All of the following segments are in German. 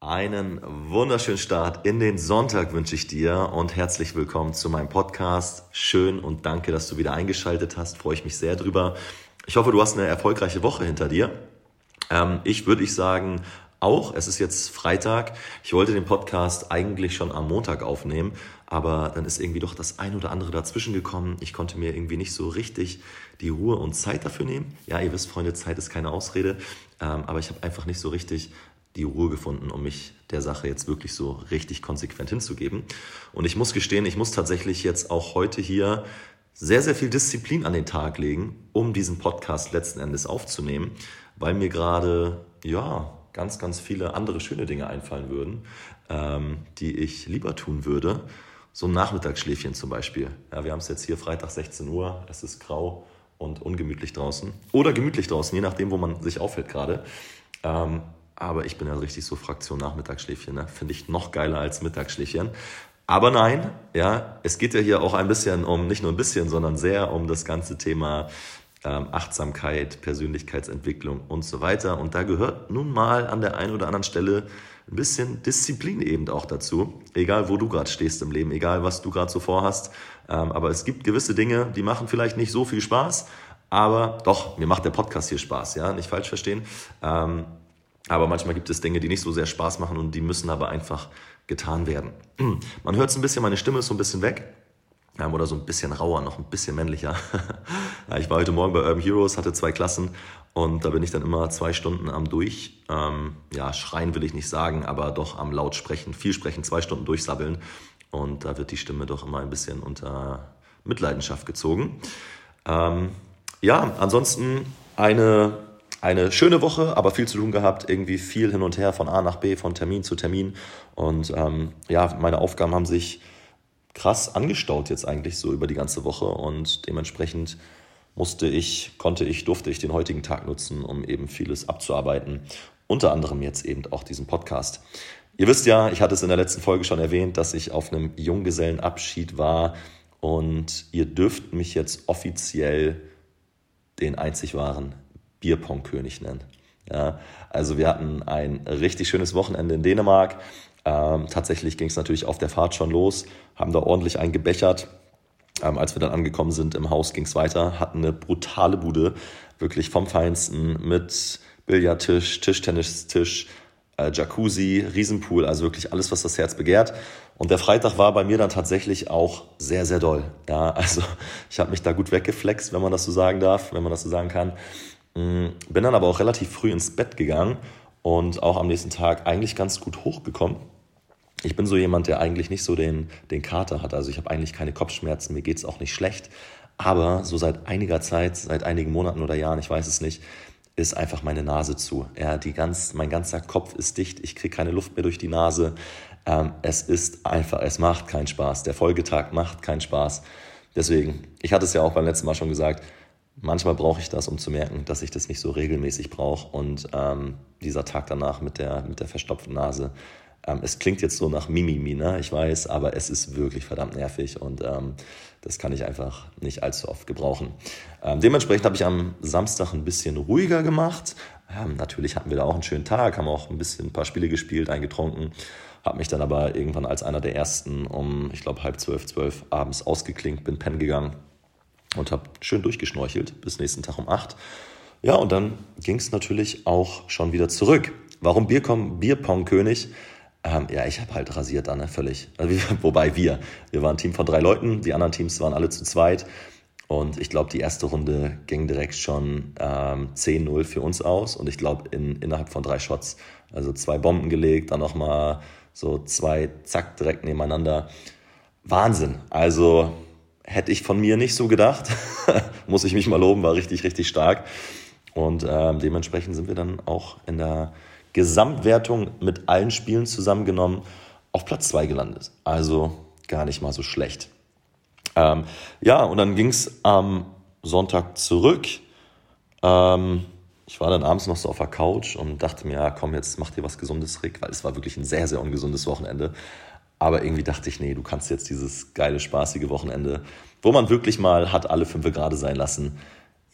Einen wunderschönen Start in den Sonntag wünsche ich dir und herzlich willkommen zu meinem Podcast. Schön und danke, dass du wieder eingeschaltet hast. Freue ich mich sehr drüber. Ich hoffe, du hast eine erfolgreiche Woche hinter dir. Ähm, ich würde ich sagen, auch. Es ist jetzt Freitag. Ich wollte den Podcast eigentlich schon am Montag aufnehmen, aber dann ist irgendwie doch das ein oder andere dazwischen gekommen. Ich konnte mir irgendwie nicht so richtig die Ruhe und Zeit dafür nehmen. Ja, ihr wisst, Freunde, Zeit ist keine Ausrede, ähm, aber ich habe einfach nicht so richtig die Ruhe gefunden, um mich der Sache jetzt wirklich so richtig konsequent hinzugeben. Und ich muss gestehen, ich muss tatsächlich jetzt auch heute hier sehr, sehr viel Disziplin an den Tag legen, um diesen Podcast letzten Endes aufzunehmen, weil mir gerade, ja, ganz, ganz viele andere schöne Dinge einfallen würden, ähm, die ich lieber tun würde. So ein Nachmittagsschläfchen zum Beispiel. Ja, wir haben es jetzt hier Freitag 16 Uhr, es ist grau und ungemütlich draußen. Oder gemütlich draußen, je nachdem, wo man sich aufhält gerade. Ähm, aber ich bin ja richtig so Fraktion Nachmittagsschläfchen. Ne? Finde ich noch geiler als Mittagsschläfchen. Aber nein, ja, es geht ja hier auch ein bisschen um, nicht nur ein bisschen, sondern sehr um das ganze Thema ähm, Achtsamkeit, Persönlichkeitsentwicklung und so weiter. Und da gehört nun mal an der einen oder anderen Stelle ein bisschen Disziplin eben auch dazu. Egal, wo du gerade stehst im Leben, egal, was du gerade so vorhast. Ähm, aber es gibt gewisse Dinge, die machen vielleicht nicht so viel Spaß. Aber doch, mir macht der Podcast hier Spaß, ja, nicht falsch verstehen. Ähm, aber manchmal gibt es Dinge, die nicht so sehr Spaß machen und die müssen aber einfach getan werden. Man hört es ein bisschen, meine Stimme ist so ein bisschen weg. Oder so ein bisschen rauer, noch ein bisschen männlicher. ich war heute Morgen bei Urban Heroes, hatte zwei Klassen und da bin ich dann immer zwei Stunden am Durch. Ähm, ja, schreien will ich nicht sagen, aber doch am laut sprechen, viel sprechen, zwei Stunden durchsabbeln. Und da wird die Stimme doch immer ein bisschen unter Mitleidenschaft gezogen. Ähm, ja, ansonsten eine eine schöne Woche, aber viel zu tun gehabt, irgendwie viel hin und her von A nach B, von Termin zu Termin. Und ähm, ja, meine Aufgaben haben sich krass angestaut jetzt eigentlich so über die ganze Woche und dementsprechend musste ich, konnte ich, durfte ich den heutigen Tag nutzen, um eben vieles abzuarbeiten. Unter anderem jetzt eben auch diesen Podcast. Ihr wisst ja, ich hatte es in der letzten Folge schon erwähnt, dass ich auf einem Junggesellenabschied war und ihr dürft mich jetzt offiziell den einzig wahren Bierpong-König nennen. Ja, also wir hatten ein richtig schönes Wochenende in Dänemark. Ähm, tatsächlich ging es natürlich auf der Fahrt schon los, haben da ordentlich eingebechert. Ähm, als wir dann angekommen sind im Haus, ging es weiter, hatten eine brutale Bude, wirklich vom Feinsten mit Billardtisch, Tischtennistisch, äh, Jacuzzi, Riesenpool, also wirklich alles, was das Herz begehrt. Und der Freitag war bei mir dann tatsächlich auch sehr, sehr doll. Ja, also ich habe mich da gut weggeflext, wenn man das so sagen darf, wenn man das so sagen kann. Mm, bin dann aber auch relativ früh ins Bett gegangen und auch am nächsten Tag eigentlich ganz gut hochgekommen. Ich bin so jemand, der eigentlich nicht so den, den Kater hat. Also ich habe eigentlich keine Kopfschmerzen, mir geht es auch nicht schlecht. Aber so seit einiger Zeit, seit einigen Monaten oder Jahren, ich weiß es nicht, ist einfach meine Nase zu. Ja, die ganz, mein ganzer Kopf ist dicht, ich kriege keine Luft mehr durch die Nase. Ähm, es ist einfach, es macht keinen Spaß. Der Folgetag macht keinen Spaß. Deswegen, ich hatte es ja auch beim letzten Mal schon gesagt, manchmal brauche ich das, um zu merken, dass ich das nicht so regelmäßig brauche. Und ähm, dieser Tag danach mit der, mit der verstopften Nase, ähm, es klingt jetzt so nach Mimimi, ne? ich weiß, aber es ist wirklich verdammt nervig und ähm, das kann ich einfach nicht allzu oft gebrauchen. Ähm, dementsprechend habe ich am Samstag ein bisschen ruhiger gemacht. Natürlich hatten wir da auch einen schönen Tag, haben auch ein bisschen ein paar Spiele gespielt, eingetrunken. Habe mich dann aber irgendwann als einer der ersten um, ich glaube, halb zwölf, zwölf abends ausgeklinkt, bin pennen gegangen und habe schön durchgeschnorchelt bis nächsten Tag um 8. Ja, und dann ging es natürlich auch schon wieder zurück. Warum Bierpong-König? Ähm, ja, ich habe halt rasiert dann, ne, völlig. Also, wobei wir, wir waren ein Team von drei Leuten, die anderen Teams waren alle zu zweit. Und ich glaube, die erste Runde ging direkt schon ähm, 10-0 für uns aus. Und ich glaube, in, innerhalb von drei Shots, also zwei Bomben gelegt, dann nochmal so zwei, zack, direkt nebeneinander. Wahnsinn. Also hätte ich von mir nicht so gedacht. Muss ich mich mal loben, war richtig, richtig stark. Und ähm, dementsprechend sind wir dann auch in der Gesamtwertung mit allen Spielen zusammengenommen auf Platz 2 gelandet. Also gar nicht mal so schlecht. Ähm, ja, und dann ging es am Sonntag zurück. Ähm, ich war dann abends noch so auf der Couch und dachte mir, ja, komm, jetzt mach dir was Gesundes, Rick, weil es war wirklich ein sehr, sehr ungesundes Wochenende. Aber irgendwie dachte ich, nee, du kannst jetzt dieses geile, spaßige Wochenende, wo man wirklich mal hat alle fünf gerade sein lassen,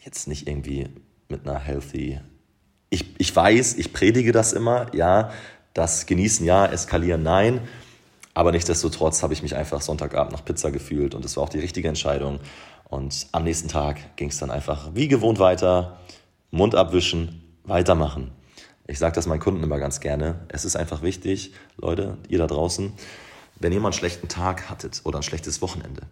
jetzt nicht irgendwie mit einer healthy. Ich, ich weiß, ich predige das immer, ja. das Genießen ja, Eskalieren nein. Aber nichtsdestotrotz habe ich mich einfach Sonntagabend nach Pizza gefühlt und es war auch die richtige Entscheidung. Und am nächsten Tag ging es dann einfach wie gewohnt weiter, Mund abwischen, weitermachen. Ich sage das meinen Kunden immer ganz gerne. Es ist einfach wichtig, Leute, ihr da draußen, wenn ihr mal einen schlechten Tag hattet oder ein schlechtes Wochenende,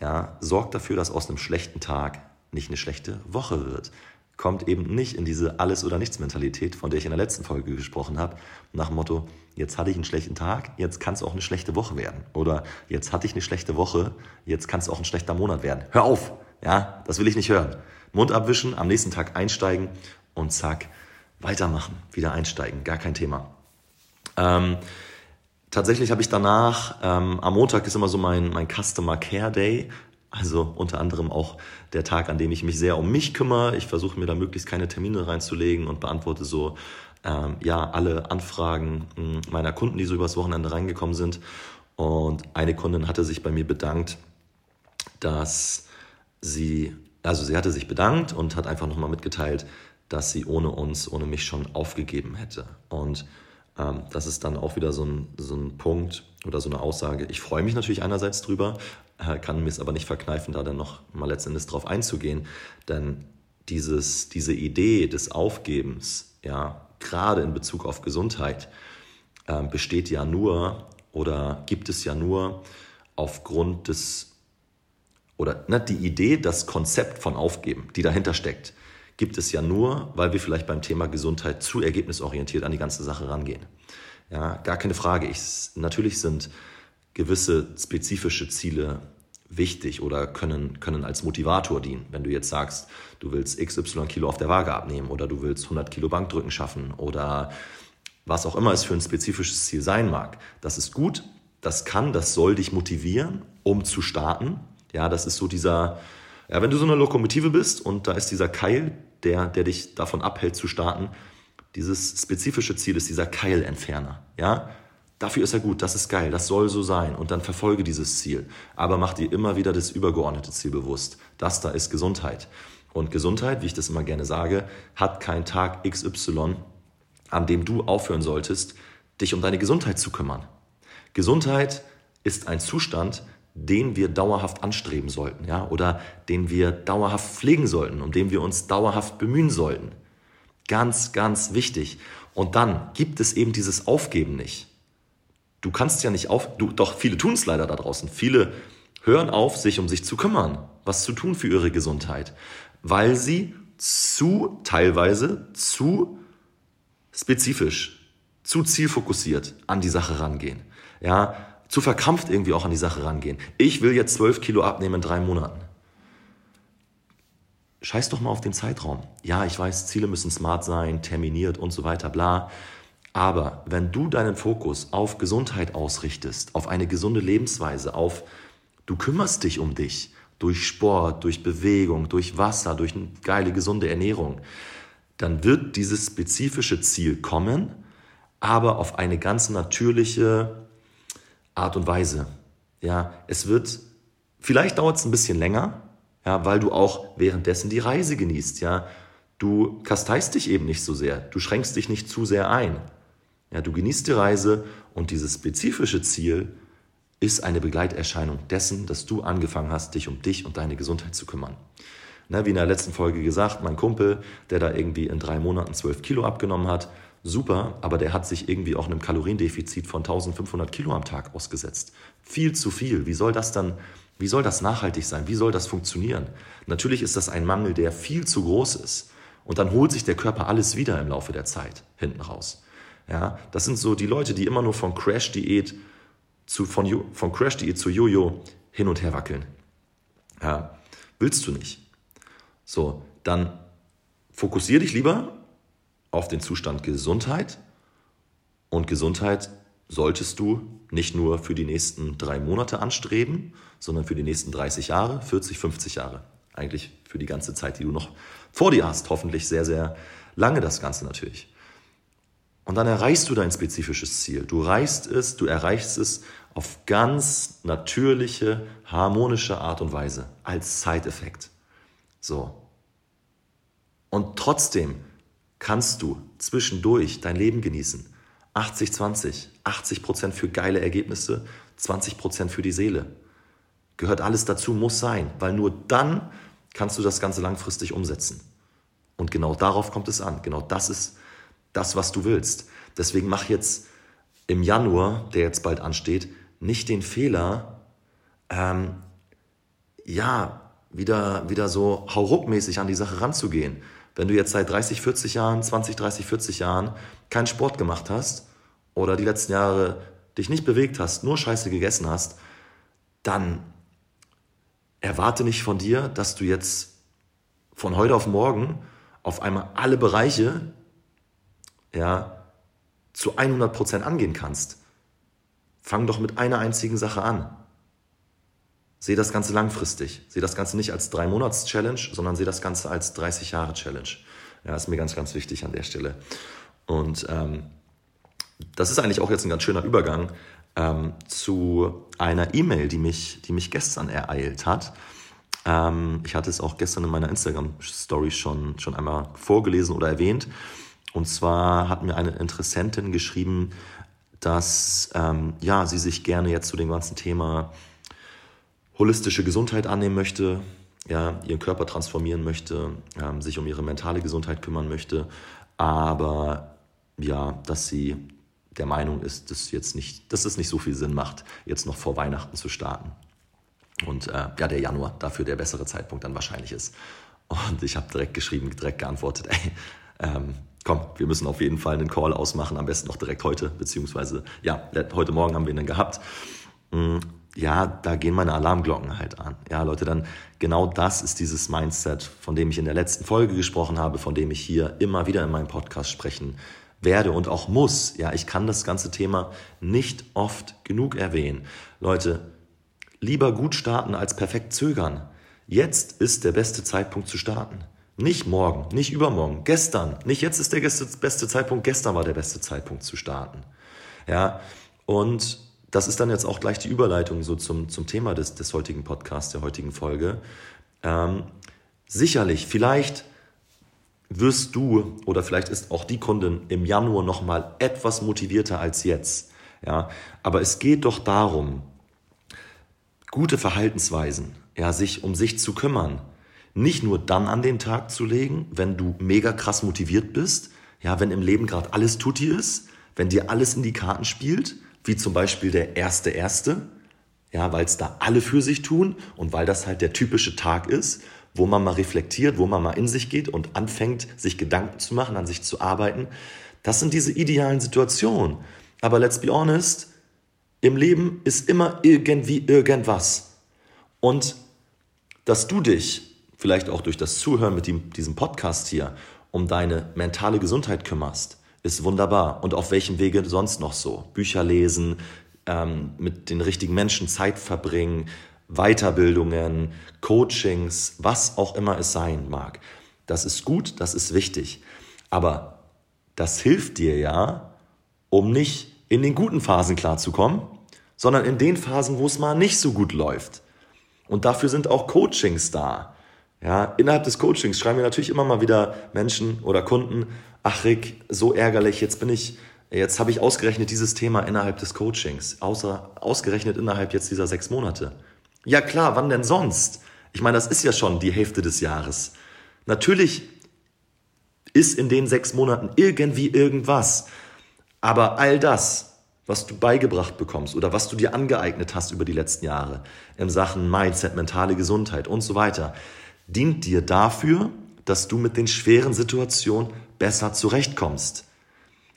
ja, sorgt dafür, dass aus einem schlechten Tag nicht eine schlechte Woche wird. Kommt eben nicht in diese Alles- oder Nichts-Mentalität, von der ich in der letzten Folge gesprochen habe, nach dem Motto, jetzt hatte ich einen schlechten Tag, jetzt kann es auch eine schlechte Woche werden. Oder jetzt hatte ich eine schlechte Woche, jetzt kann es auch ein schlechter Monat werden. Hör auf! Ja, das will ich nicht hören. Mund abwischen, am nächsten Tag einsteigen und zack, weitermachen, wieder einsteigen, gar kein Thema. Ähm, tatsächlich habe ich danach, ähm, am Montag ist immer so mein, mein Customer Care Day, also unter anderem auch der Tag, an dem ich mich sehr um mich kümmere. Ich versuche mir da möglichst keine Termine reinzulegen und beantworte so ähm, ja alle Anfragen hm, meiner Kunden, die so übers Wochenende reingekommen sind. Und eine Kundin hatte sich bei mir bedankt, dass sie, also sie hatte sich bedankt und hat einfach nochmal mitgeteilt, dass sie ohne uns, ohne mich schon aufgegeben hätte. Und ähm, das ist dann auch wieder so ein, so ein Punkt oder so eine Aussage. Ich freue mich natürlich einerseits drüber, äh, kann mir es aber nicht verkneifen, da dann noch mal letztendlich drauf einzugehen. Denn dieses, diese Idee des Aufgebens, ja, gerade in Bezug auf Gesundheit, äh, besteht ja nur oder gibt es ja nur aufgrund des, oder ne, die Idee, das Konzept von Aufgeben, die dahinter steckt, gibt es ja nur, weil wir vielleicht beim Thema Gesundheit zu ergebnisorientiert an die ganze Sache rangehen. Ja, gar keine Frage. Ich, natürlich sind gewisse spezifische Ziele wichtig oder können, können als Motivator dienen. Wenn du jetzt sagst, du willst XY Kilo auf der Waage abnehmen oder du willst 100 Kilo Bankdrücken schaffen oder was auch immer es für ein spezifisches Ziel sein mag. Das ist gut, das kann, das soll dich motivieren, um zu starten. Ja, das ist so dieser, ja, wenn du so eine Lokomotive bist und da ist dieser Keil, der, der dich davon abhält zu starten. Dieses spezifische Ziel ist dieser Keilentferner. Ja? Dafür ist er gut, das ist geil, das soll so sein. Und dann verfolge dieses Ziel. Aber mach dir immer wieder das übergeordnete Ziel bewusst. Das da ist Gesundheit. Und Gesundheit, wie ich das immer gerne sage, hat keinen Tag XY, an dem du aufhören solltest, dich um deine Gesundheit zu kümmern. Gesundheit ist ein Zustand, den wir dauerhaft anstreben sollten, ja, oder den wir dauerhaft pflegen sollten, um den wir uns dauerhaft bemühen sollten. Ganz, ganz wichtig. Und dann gibt es eben dieses Aufgeben nicht. Du kannst ja nicht auf, du, doch viele tun es leider da draußen. Viele hören auf, sich um sich zu kümmern, was zu tun für ihre Gesundheit, weil sie zu, teilweise zu spezifisch, zu zielfokussiert an die Sache rangehen. Ja, zu verkrampft irgendwie auch an die Sache rangehen. Ich will jetzt 12 Kilo abnehmen in drei Monaten. Scheiß doch mal auf den Zeitraum. Ja, ich weiß, Ziele müssen smart sein, terminiert und so weiter, bla. Aber wenn du deinen Fokus auf Gesundheit ausrichtest, auf eine gesunde Lebensweise, auf du kümmerst dich um dich durch Sport, durch Bewegung, durch Wasser, durch eine geile, gesunde Ernährung, dann wird dieses spezifische Ziel kommen, aber auf eine ganz natürliche, Art und Weise. Ja, es wird, vielleicht dauert es ein bisschen länger, ja, weil du auch währenddessen die Reise genießt, ja. Du kasteist dich eben nicht so sehr, du schränkst dich nicht zu sehr ein. Ja, du genießt die Reise und dieses spezifische Ziel ist eine Begleiterscheinung dessen, dass du angefangen hast, dich um dich und deine Gesundheit zu kümmern. Na, wie in der letzten Folge gesagt, mein Kumpel, der da irgendwie in drei Monaten zwölf Kilo abgenommen hat, super, aber der hat sich irgendwie auch einem Kaloriendefizit von 1500 Kilo am Tag ausgesetzt. Viel zu viel. Wie soll das dann, wie soll das nachhaltig sein? Wie soll das funktionieren? Natürlich ist das ein Mangel, der viel zu groß ist. Und dann holt sich der Körper alles wieder im Laufe der Zeit hinten raus. Ja, das sind so die Leute, die immer nur von Crash-Diät zu, von, von Crash-Diät zu Jojo hin und her wackeln. Ja, willst du nicht. So, dann fokussier dich lieber auf den Zustand Gesundheit. Und Gesundheit solltest du nicht nur für die nächsten drei Monate anstreben, sondern für die nächsten 30 Jahre, 40, 50 Jahre. Eigentlich für die ganze Zeit, die du noch vor dir hast. Hoffentlich sehr, sehr lange das Ganze natürlich. Und dann erreichst du dein spezifisches Ziel. Du reichst es, du erreichst es auf ganz natürliche, harmonische Art und Weise als Zeiteffekt. So. Und trotzdem kannst du zwischendurch dein Leben genießen. 80-20. 80% für geile Ergebnisse, 20% für die Seele. Gehört alles dazu, muss sein, weil nur dann kannst du das Ganze langfristig umsetzen. Und genau darauf kommt es an. Genau das ist das, was du willst. Deswegen mach jetzt im Januar, der jetzt bald ansteht, nicht den Fehler, ähm, ja, wieder, wieder so hauruckmäßig an die Sache ranzugehen. Wenn du jetzt seit 30, 40 Jahren, 20, 30, 40 Jahren keinen Sport gemacht hast oder die letzten Jahre dich nicht bewegt hast, nur Scheiße gegessen hast, dann erwarte nicht von dir, dass du jetzt von heute auf morgen auf einmal alle Bereiche ja, zu 100% angehen kannst. Fang doch mit einer einzigen Sache an. Sehe das Ganze langfristig. Sehe das Ganze nicht als drei Monats Challenge, sondern sehe das Ganze als 30 Jahre Challenge. Ja, ist mir ganz, ganz wichtig an der Stelle. Und ähm, das ist eigentlich auch jetzt ein ganz schöner Übergang ähm, zu einer E-Mail, die mich, die mich gestern ereilt hat. Ähm, ich hatte es auch gestern in meiner Instagram-Story schon, schon einmal vorgelesen oder erwähnt. Und zwar hat mir eine Interessentin geschrieben, dass ähm, ja, sie sich gerne jetzt zu dem ganzen Thema holistische Gesundheit annehmen möchte, ja, ihren Körper transformieren möchte, ähm, sich um ihre mentale Gesundheit kümmern möchte, aber ja, dass sie der Meinung ist, dass, jetzt nicht, dass es nicht so viel Sinn macht, jetzt noch vor Weihnachten zu starten. Und äh, ja, der Januar dafür der bessere Zeitpunkt dann wahrscheinlich ist. Und ich habe direkt geschrieben, direkt geantwortet, ey, ähm, komm, wir müssen auf jeden Fall einen Call ausmachen, am besten noch direkt heute, beziehungsweise ja, heute Morgen haben wir ihn gehabt. Hm, ja, da gehen meine Alarmglocken halt an. Ja, Leute, dann genau das ist dieses Mindset, von dem ich in der letzten Folge gesprochen habe, von dem ich hier immer wieder in meinem Podcast sprechen werde und auch muss. Ja, ich kann das ganze Thema nicht oft genug erwähnen. Leute, lieber gut starten als perfekt zögern. Jetzt ist der beste Zeitpunkt zu starten. Nicht morgen, nicht übermorgen, gestern. Nicht jetzt ist der beste Zeitpunkt, gestern war der beste Zeitpunkt zu starten. Ja, und das ist dann jetzt auch gleich die Überleitung so zum, zum Thema des, des heutigen Podcasts, der heutigen Folge. Ähm, sicherlich, vielleicht wirst du oder vielleicht ist auch die Kundin im Januar nochmal etwas motivierter als jetzt. Ja, aber es geht doch darum, gute Verhaltensweisen, ja, sich um sich zu kümmern, nicht nur dann an den Tag zu legen, wenn du mega krass motiviert bist, ja, wenn im Leben gerade alles tutti ist, wenn dir alles in die Karten spielt, wie zum Beispiel der erste erste, ja, weil es da alle für sich tun und weil das halt der typische Tag ist, wo man mal reflektiert, wo man mal in sich geht und anfängt, sich Gedanken zu machen, an sich zu arbeiten. Das sind diese idealen Situationen. Aber let's be honest, im Leben ist immer irgendwie irgendwas. Und dass du dich, vielleicht auch durch das Zuhören mit diesem Podcast hier, um deine mentale Gesundheit kümmerst, ist wunderbar. Und auf welchem Wege sonst noch so? Bücher lesen, ähm, mit den richtigen Menschen Zeit verbringen, Weiterbildungen, Coachings, was auch immer es sein mag. Das ist gut, das ist wichtig. Aber das hilft dir ja, um nicht in den guten Phasen klarzukommen, sondern in den Phasen, wo es mal nicht so gut läuft. Und dafür sind auch Coachings da. Ja, innerhalb des Coachings schreiben wir natürlich immer mal wieder Menschen oder Kunden, ach Rick, so ärgerlich, jetzt bin ich, jetzt habe ich ausgerechnet dieses Thema innerhalb des Coachings, außer, ausgerechnet innerhalb jetzt dieser sechs Monate. Ja klar, wann denn sonst? Ich meine, das ist ja schon die Hälfte des Jahres. Natürlich ist in den sechs Monaten irgendwie irgendwas. Aber all das, was du beigebracht bekommst oder was du dir angeeignet hast über die letzten Jahre in Sachen Mindset, mentale Gesundheit und so weiter, dient dir dafür, dass du mit den schweren Situationen besser zurechtkommst.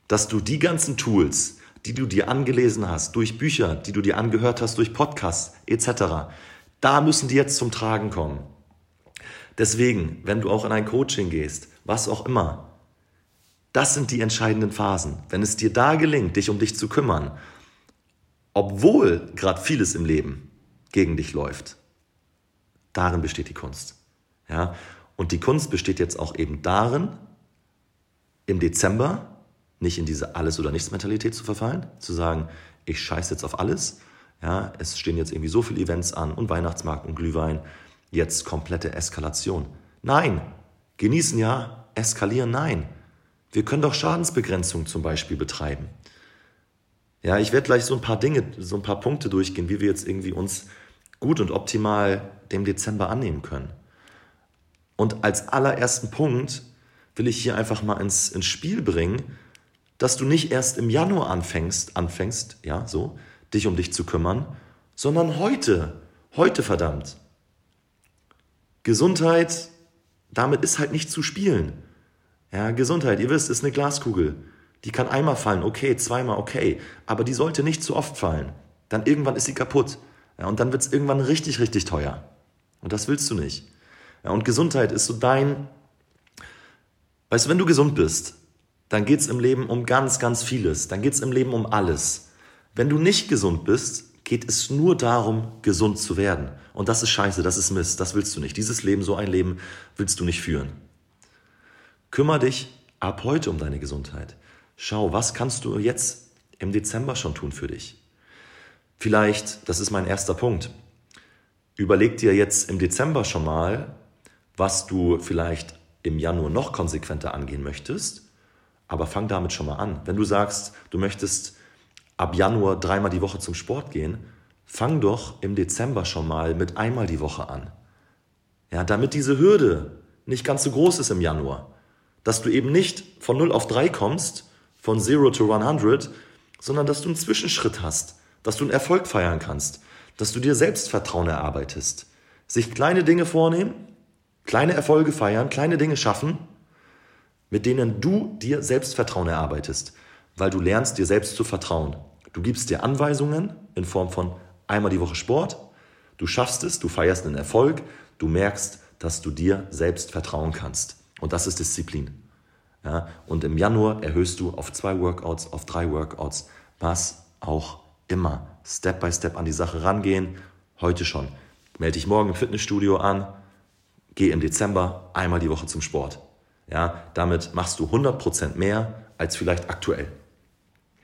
Dass du die ganzen Tools, die du dir angelesen hast, durch Bücher, die du dir angehört hast, durch Podcasts etc., da müssen die jetzt zum Tragen kommen. Deswegen, wenn du auch in ein Coaching gehst, was auch immer, das sind die entscheidenden Phasen. Wenn es dir da gelingt, dich um dich zu kümmern, obwohl gerade vieles im Leben gegen dich läuft, darin besteht die Kunst. Ja? Und die Kunst besteht jetzt auch eben darin, im Dezember nicht in diese Alles- oder Nichts-Mentalität zu verfallen, zu sagen, ich scheiße jetzt auf alles. Ja, es stehen jetzt irgendwie so viele Events an und Weihnachtsmarkt und Glühwein. Jetzt komplette Eskalation. Nein, genießen ja, eskalieren nein. Wir können doch Schadensbegrenzung zum Beispiel betreiben. Ja, ich werde gleich so ein paar Dinge, so ein paar Punkte durchgehen, wie wir jetzt irgendwie uns gut und optimal dem Dezember annehmen können. Und als allerersten Punkt will ich hier einfach mal ins, ins Spiel bringen, dass du nicht erst im Januar anfängst, anfängst, ja, so, dich um dich zu kümmern, sondern heute, heute verdammt. Gesundheit, damit ist halt nicht zu spielen. Ja, Gesundheit, ihr wisst, ist eine Glaskugel. Die kann einmal fallen, okay, zweimal, okay, aber die sollte nicht zu oft fallen. Dann irgendwann ist sie kaputt. Ja, und dann wird es irgendwann richtig, richtig teuer. Und das willst du nicht. Ja, und Gesundheit ist so dein, weißt du, wenn du gesund bist, dann geht es im Leben um ganz, ganz vieles. Dann geht es im Leben um alles. Wenn du nicht gesund bist, geht es nur darum, gesund zu werden. Und das ist scheiße, das ist Mist, das willst du nicht. Dieses Leben, so ein Leben willst du nicht führen. Kümmer dich ab heute um deine Gesundheit. Schau, was kannst du jetzt im Dezember schon tun für dich? Vielleicht, das ist mein erster Punkt, überleg dir jetzt im Dezember schon mal, was du vielleicht im Januar noch konsequenter angehen möchtest, aber fang damit schon mal an. Wenn du sagst, du möchtest ab Januar dreimal die Woche zum Sport gehen, fang doch im Dezember schon mal mit einmal die Woche an. Ja, damit diese Hürde nicht ganz so groß ist im Januar. Dass du eben nicht von 0 auf 3 kommst, von 0 to 100, sondern dass du einen Zwischenschritt hast, dass du einen Erfolg feiern kannst, dass du dir Selbstvertrauen erarbeitest. Sich kleine Dinge vornehmen, kleine Erfolge feiern, kleine Dinge schaffen, mit denen du dir Selbstvertrauen erarbeitest, weil du lernst, dir selbst zu vertrauen. Du gibst dir Anweisungen in Form von einmal die Woche Sport, du schaffst es, du feierst einen Erfolg, du merkst, dass du dir selbst vertrauen kannst. Und das ist Disziplin. Ja, und im Januar erhöhst du auf zwei Workouts, auf drei Workouts, was auch immer. Step by Step an die Sache rangehen. Heute schon. Melde dich morgen im Fitnessstudio an. Geh im Dezember einmal die Woche zum Sport. Ja, damit machst du 100% mehr als vielleicht aktuell.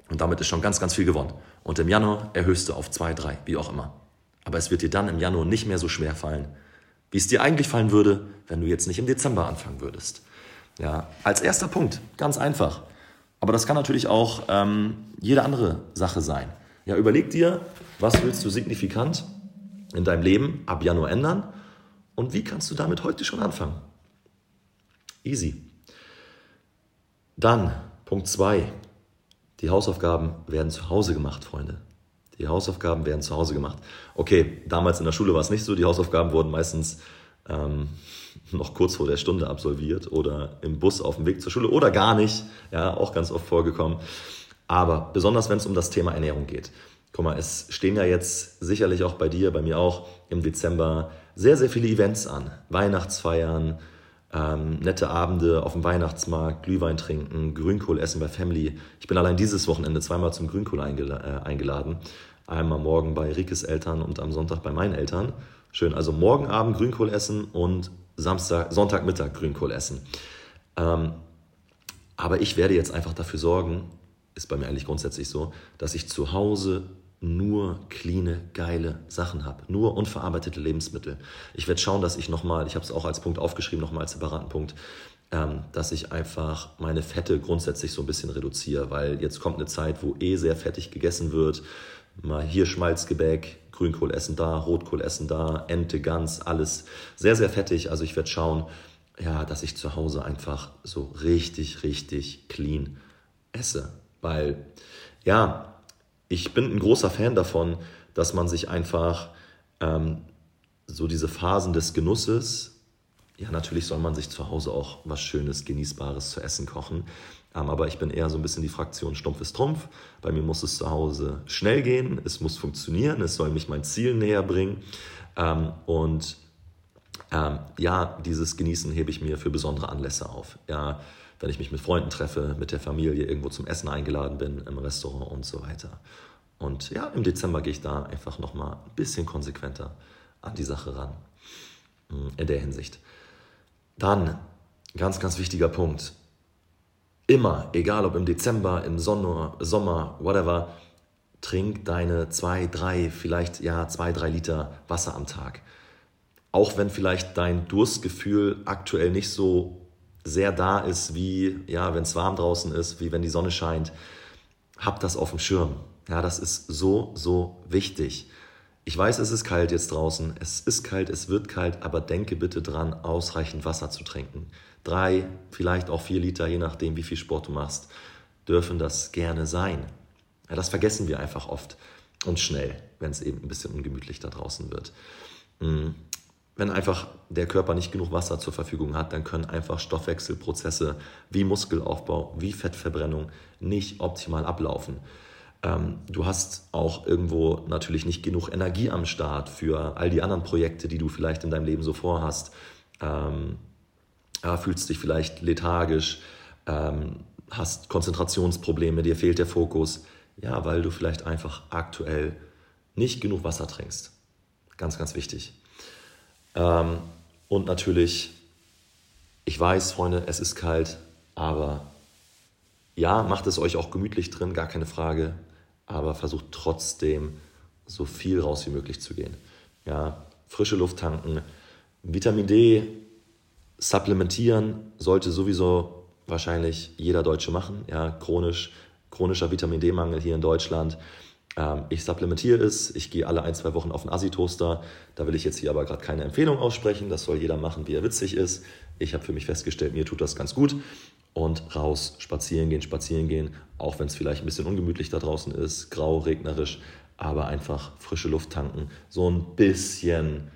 Und damit ist schon ganz, ganz viel gewonnen. Und im Januar erhöhst du auf zwei, drei, wie auch immer. Aber es wird dir dann im Januar nicht mehr so schwer fallen, wie es dir eigentlich fallen würde, wenn du jetzt nicht im Dezember anfangen würdest. Ja, als erster Punkt, ganz einfach. Aber das kann natürlich auch ähm, jede andere Sache sein. Ja, überleg dir, was willst du signifikant in deinem Leben ab Januar ändern und wie kannst du damit heute schon anfangen? Easy. Dann Punkt 2. Die Hausaufgaben werden zu Hause gemacht, Freunde. Die Hausaufgaben werden zu Hause gemacht. Okay, damals in der Schule war es nicht so. Die Hausaufgaben wurden meistens ähm, noch kurz vor der Stunde absolviert oder im Bus auf dem Weg zur Schule oder gar nicht. Ja, auch ganz oft vorgekommen. Aber besonders wenn es um das Thema Ernährung geht. Guck mal, es stehen ja jetzt sicherlich auch bei dir, bei mir auch im Dezember sehr, sehr viele Events an. Weihnachtsfeiern, ähm, nette Abende auf dem Weihnachtsmarkt, Glühwein trinken, Grünkohl essen bei Family. Ich bin allein dieses Wochenende zweimal zum Grünkohl eingela äh, eingeladen. Einmal morgen bei Rikes Eltern und am Sonntag bei meinen Eltern. Schön, also morgen Abend Grünkohl essen und Samstag, Sonntagmittag Grünkohl essen. Ähm, aber ich werde jetzt einfach dafür sorgen, ist bei mir eigentlich grundsätzlich so, dass ich zu Hause nur cleane, geile Sachen habe. Nur unverarbeitete Lebensmittel. Ich werde schauen, dass ich nochmal, ich habe es auch als Punkt aufgeschrieben, nochmal als separaten Punkt, ähm, dass ich einfach meine Fette grundsätzlich so ein bisschen reduziere, weil jetzt kommt eine Zeit, wo eh sehr fettig gegessen wird. Mal hier Schmalzgebäck, Grünkohl essen da, Rotkohl essen da, Ente, Gans, alles sehr, sehr fettig. Also ich werde schauen, ja, dass ich zu Hause einfach so richtig, richtig clean esse. Weil, ja, ich bin ein großer Fan davon, dass man sich einfach ähm, so diese Phasen des Genusses, ja, natürlich soll man sich zu Hause auch was Schönes, Genießbares zu essen kochen. Ähm, aber ich bin eher so ein bisschen die Fraktion Stumpf ist Trumpf. Bei mir muss es zu Hause schnell gehen, es muss funktionieren, es soll mich mein Ziel näher bringen. Ähm, und ähm, ja, dieses Genießen hebe ich mir für besondere Anlässe auf. Ja, wenn ich mich mit Freunden treffe, mit der Familie irgendwo zum Essen eingeladen bin, im Restaurant und so weiter. Und ja, im Dezember gehe ich da einfach nochmal ein bisschen konsequenter an die Sache ran. Hm, in der Hinsicht. Dann, ganz, ganz wichtiger Punkt. Immer, egal ob im Dezember, im Sommer, Sommer, whatever, trink deine zwei, drei, vielleicht ja zwei, drei Liter Wasser am Tag. Auch wenn vielleicht dein Durstgefühl aktuell nicht so sehr da ist, wie ja, wenn es warm draußen ist, wie wenn die Sonne scheint, hab das auf dem Schirm. Ja, das ist so, so wichtig. Ich weiß, es ist kalt jetzt draußen. Es ist kalt, es wird kalt, aber denke bitte dran, ausreichend Wasser zu trinken. Drei, vielleicht auch vier Liter, je nachdem, wie viel Sport du machst, dürfen das gerne sein. Ja, das vergessen wir einfach oft und schnell, wenn es eben ein bisschen ungemütlich da draußen wird. Hm. Wenn einfach der Körper nicht genug Wasser zur Verfügung hat, dann können einfach Stoffwechselprozesse wie Muskelaufbau, wie Fettverbrennung nicht optimal ablaufen. Ähm, du hast auch irgendwo natürlich nicht genug Energie am Start für all die anderen Projekte, die du vielleicht in deinem Leben so vorhast. Ähm, ja, fühlst dich vielleicht lethargisch, ähm, hast Konzentrationsprobleme, dir fehlt der Fokus. Ja, weil du vielleicht einfach aktuell nicht genug Wasser trinkst. Ganz, ganz wichtig. Ähm, und natürlich, ich weiß, Freunde, es ist kalt, aber ja, macht es euch auch gemütlich drin, gar keine Frage, aber versucht trotzdem so viel raus wie möglich zu gehen. Ja, frische Luft tanken, Vitamin D supplementieren sollte sowieso wahrscheinlich jeder Deutsche machen. Ja, chronisch, chronischer Vitamin D-Mangel hier in Deutschland. Ähm, ich supplementiere es, ich gehe alle ein, zwei Wochen auf einen Assi-Toaster. Da will ich jetzt hier aber gerade keine Empfehlung aussprechen. Das soll jeder machen, wie er witzig ist. Ich habe für mich festgestellt, mir tut das ganz gut. Und raus, spazieren gehen, spazieren gehen, auch wenn es vielleicht ein bisschen ungemütlich da draußen ist, grau, regnerisch, aber einfach frische Luft tanken, so ein bisschen,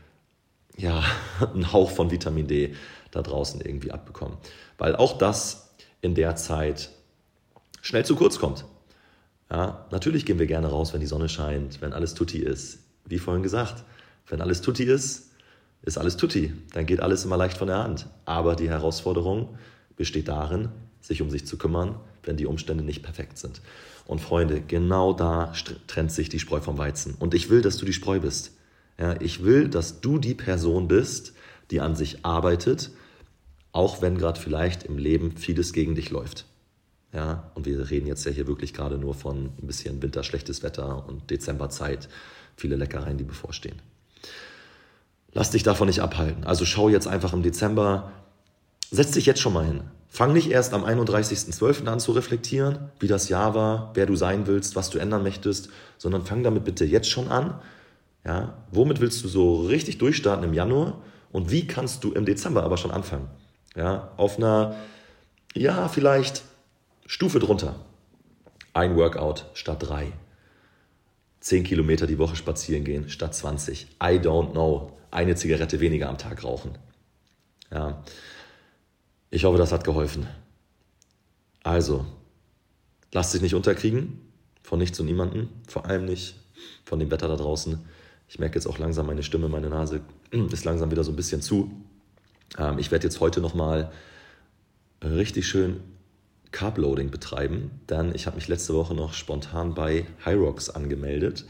ja, ein Hauch von Vitamin D da draußen irgendwie abbekommen. Weil auch das in der Zeit schnell zu kurz kommt. Ja, natürlich gehen wir gerne raus, wenn die Sonne scheint, wenn alles tutti ist. Wie vorhin gesagt, wenn alles tutti ist, ist alles tutti. Dann geht alles immer leicht von der Hand. Aber die Herausforderung besteht darin, sich um sich zu kümmern, wenn die Umstände nicht perfekt sind. Und Freunde, genau da trennt sich die Spreu vom Weizen. Und ich will, dass du die Spreu bist. Ja, ich will, dass du die Person bist, die an sich arbeitet, auch wenn gerade vielleicht im Leben vieles gegen dich läuft. Ja, und wir reden jetzt ja hier wirklich gerade nur von ein bisschen Winter, schlechtes Wetter und Dezemberzeit, viele Leckereien, die bevorstehen. Lass dich davon nicht abhalten. Also schau jetzt einfach im Dezember, setz dich jetzt schon mal hin. Fang nicht erst am 31.12. an zu reflektieren, wie das Jahr war, wer du sein willst, was du ändern möchtest, sondern fang damit bitte jetzt schon an. Ja, womit willst du so richtig durchstarten im Januar und wie kannst du im Dezember aber schon anfangen? Ja, auf einer, ja, vielleicht Stufe drunter. Ein Workout statt drei. Zehn Kilometer die Woche spazieren gehen statt 20. I don't know. Eine Zigarette weniger am Tag rauchen. Ja. Ich hoffe, das hat geholfen. Also, lass dich nicht unterkriegen von nichts und niemanden, vor allem nicht von dem Wetter da draußen. Ich merke jetzt auch langsam meine Stimme, meine Nase ist langsam wieder so ein bisschen zu. Ähm, ich werde jetzt heute nochmal richtig schön Carbloading betreiben. Dann, ich habe mich letzte Woche noch spontan bei Hyrox angemeldet.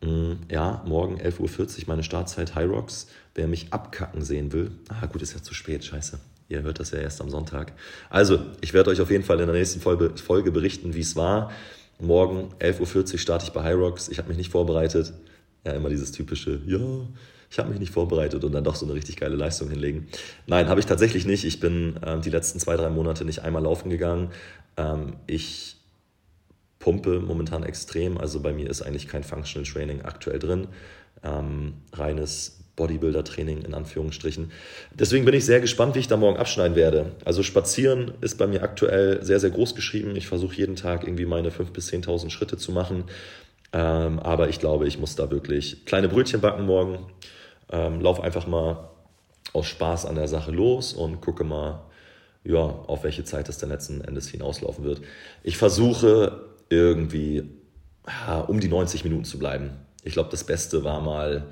Mm, ja, morgen 11.40 Uhr meine Startzeit Hyrox. Wer mich abkacken sehen will, ah gut, ist ja zu spät, scheiße. Ihr hört das ja erst am Sonntag. Also, ich werde euch auf jeden Fall in der nächsten Folge berichten, wie es war. Morgen 11.40 Uhr starte ich bei Hyrox. Ich habe mich nicht vorbereitet. Ja, immer dieses typische, ja, ich habe mich nicht vorbereitet und dann doch so eine richtig geile Leistung hinlegen. Nein, habe ich tatsächlich nicht. Ich bin ähm, die letzten zwei, drei Monate nicht einmal laufen gegangen. Ähm, ich pumpe momentan extrem. Also bei mir ist eigentlich kein Functional Training aktuell drin. Ähm, reines Bodybuilder-Training in Anführungsstrichen. Deswegen bin ich sehr gespannt, wie ich da morgen abschneiden werde. Also spazieren ist bei mir aktuell sehr, sehr groß geschrieben. Ich versuche jeden Tag irgendwie meine 5.000 bis 10.000 Schritte zu machen. Ähm, aber ich glaube, ich muss da wirklich kleine Brötchen backen morgen. Ähm, lauf einfach mal aus Spaß an der Sache los und gucke mal, ja, auf welche Zeit das dann letzten Endes hinauslaufen wird. Ich versuche irgendwie ja, um die 90 Minuten zu bleiben. Ich glaube, das Beste war mal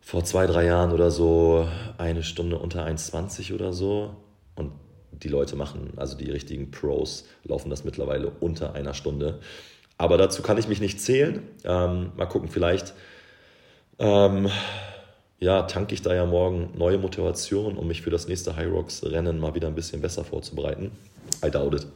vor zwei, drei Jahren oder so eine Stunde unter 1,20 oder so. Und die Leute machen, also die richtigen Pros, laufen das mittlerweile unter einer Stunde. Aber dazu kann ich mich nicht zählen. Ähm, mal gucken, vielleicht ähm, ja, tanke ich da ja morgen neue Motivation, um mich für das nächste High Rocks Rennen mal wieder ein bisschen besser vorzubereiten. I doubt it.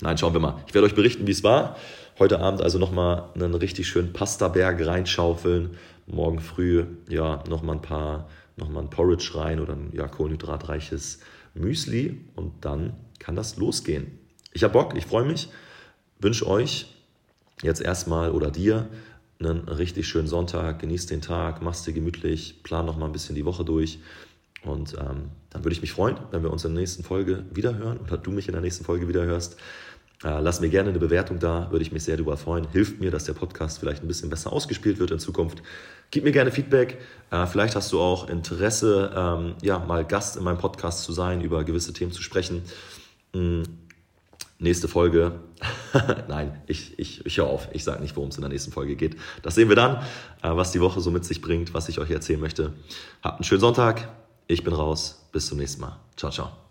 Nein, schauen wir mal. Ich werde euch berichten, wie es war. Heute Abend also nochmal einen richtig schönen Pastaberg reinschaufeln. Morgen früh ja nochmal ein paar, nochmal ein Porridge rein oder ein ja, kohlenhydratreiches Müsli und dann kann das losgehen. Ich habe Bock, ich freue mich, wünsche euch jetzt erstmal oder dir einen richtig schönen Sonntag, genieß den Tag, mach's dir gemütlich, plan noch mal ein bisschen die Woche durch. Und ähm, dann würde ich mich freuen, wenn wir uns in der nächsten Folge wiederhören oder du mich in der nächsten Folge wiederhörst. Äh, lass mir gerne eine Bewertung da, würde ich mich sehr darüber freuen. Hilft mir, dass der Podcast vielleicht ein bisschen besser ausgespielt wird in Zukunft. Gib mir gerne Feedback. Äh, vielleicht hast du auch Interesse, ähm, ja, mal Gast in meinem Podcast zu sein, über gewisse Themen zu sprechen. Mhm. Nächste Folge. Nein, ich, ich, ich höre auf. Ich sage nicht, worum es in der nächsten Folge geht. Das sehen wir dann, äh, was die Woche so mit sich bringt, was ich euch erzählen möchte. Habt einen schönen Sonntag. Ich bin raus. Bis zum nächsten Mal. Ciao, ciao.